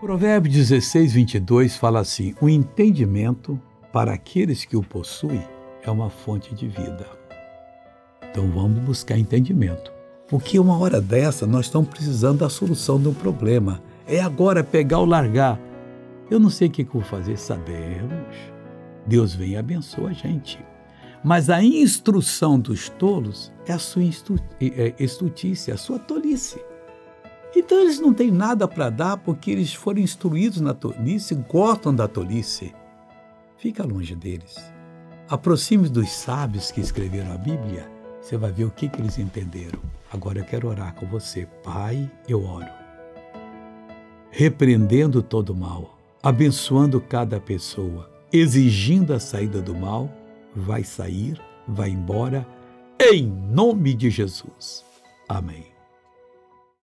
Provérbio 16, 22 fala assim: O entendimento para aqueles que o possuem é uma fonte de vida. Então vamos buscar entendimento. Porque uma hora dessa nós estamos precisando da solução de um problema. É agora pegar ou largar. Eu não sei o que, vou fazer, sabemos. Deus vem e abençoa a gente. Mas a instrução dos tolos é a sua é, estutice, a sua tolice. Então eles não têm nada para dar porque eles foram instruídos na tolice, gostam da tolice. Fica longe deles. Aproxime dos sábios que escreveram a Bíblia, você vai ver o que, que eles entenderam. Agora eu quero orar com você. Pai, eu oro. Repreendendo todo mal, abençoando cada pessoa, exigindo a saída do mal, vai sair, vai embora, em nome de Jesus. Amém.